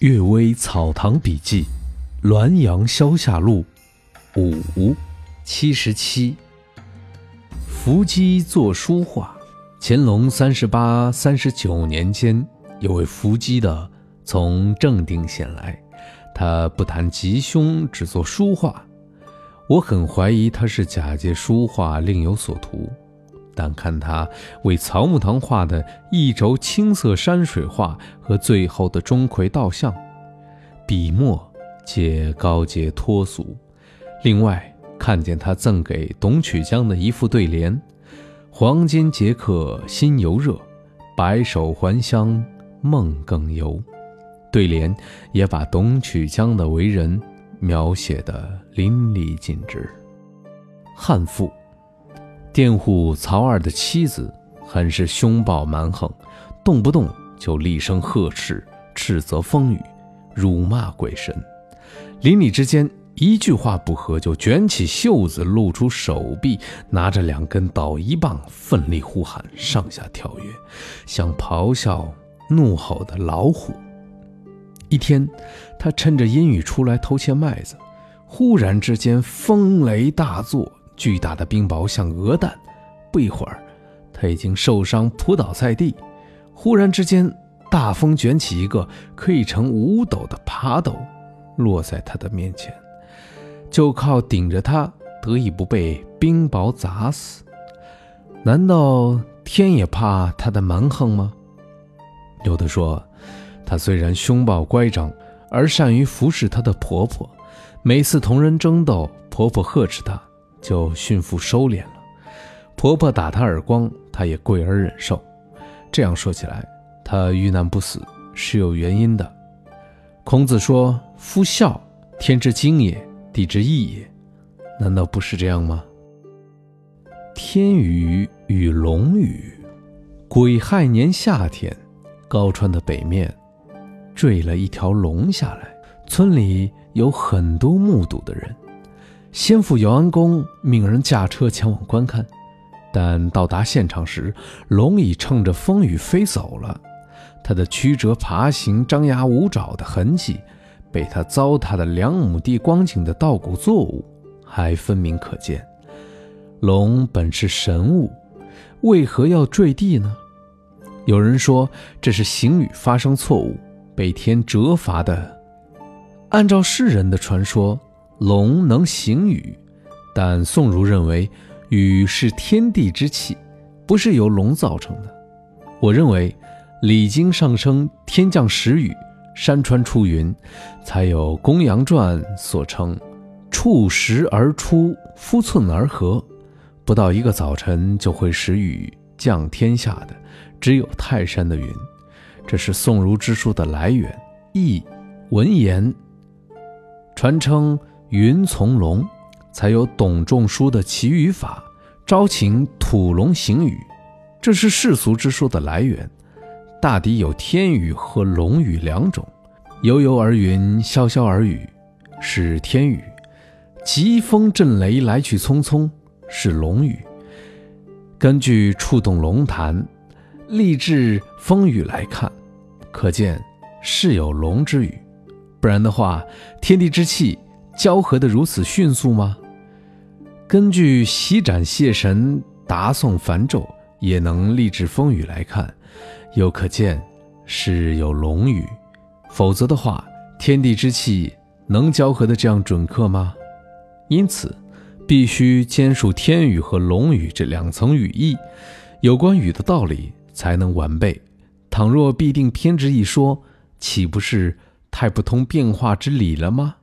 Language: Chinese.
《岳微草堂笔记》，滦阳消夏录，五七十七。伏击作书画。乾隆三十八、三十九年间，有位伏击的从正定县来，他不谈吉凶，只做书画。我很怀疑他是假借书画另有所图，但看他为曹木堂画的一轴青色山水画和最后的钟馗道像，笔墨皆高洁脱俗。另外看见他赠给董曲江的一副对联：“黄金结客心犹热，白首还乡梦更游。”对联也把董曲江的为人。描写的淋漓尽致。汉赋，佃户曹二的妻子，很是凶暴蛮横，动不动就厉声呵斥、斥责风雨、辱骂鬼神。邻里之间一句话不合，就卷起袖子露出手臂，拿着两根捣衣棒，奋力呼喊，上下跳跃，像咆哮怒吼的老虎。一天，他趁着阴雨出来偷窃麦子，忽然之间风雷大作，巨大的冰雹像鹅蛋。不一会儿，他已经受伤扑倒在地。忽然之间，大风卷起一个可以成五斗的爬斗，落在他的面前，就靠顶着他得以不被冰雹砸死。难道天也怕他的蛮横吗？有的说。她虽然凶暴乖张，而善于服侍她的婆婆。每次同人争斗，婆婆呵斥她，就驯服收敛了。婆婆打她耳光，她也跪而忍受。这样说起来，她遇难不死是有原因的。孔子说：“夫孝，天之经也，地之义也。”难道不是这样吗？天雨与龙雨，癸亥年夏天，高川的北面。坠了一条龙下来，村里有很多目睹的人。先父姚安公命人驾车前往观看，但到达现场时，龙已乘着风雨飞走了。它的曲折爬行、张牙舞爪的痕迹，被他糟蹋的两亩地光景的稻谷作物还分明可见。龙本是神物，为何要坠地呢？有人说这是行雨发生错误。被天折罚的。按照世人的传说，龙能行雨，但宋儒认为雨是天地之气，不是由龙造成的。我认为，礼经上升，天降时雨，山川出云，才有《公羊传》所称“触石而出，夫寸而合”，不到一个早晨就会使雨降天下的，只有泰山的云。这是宋儒之书的来源，易文言传称云从龙，才有董仲舒的祈雨法，招请土龙行雨。这是世俗之说的来源，大抵有天雨和龙雨两种。悠悠而云，潇潇而雨，是天雨；疾风震雷来去匆匆，是龙雨。根据触动龙潭，立志风雨来看。可见是有龙之语，不然的话，天地之气交合的如此迅速吗？根据席展谢神、答诵梵咒，也能立志风雨来看，又可见是有龙语。否则的话，天地之气能交合的这样准确吗？因此，必须兼述天雨和龙语这两层语义，有关雨的道理才能完备。倘若必定偏执一说，岂不是太不通变化之理了吗？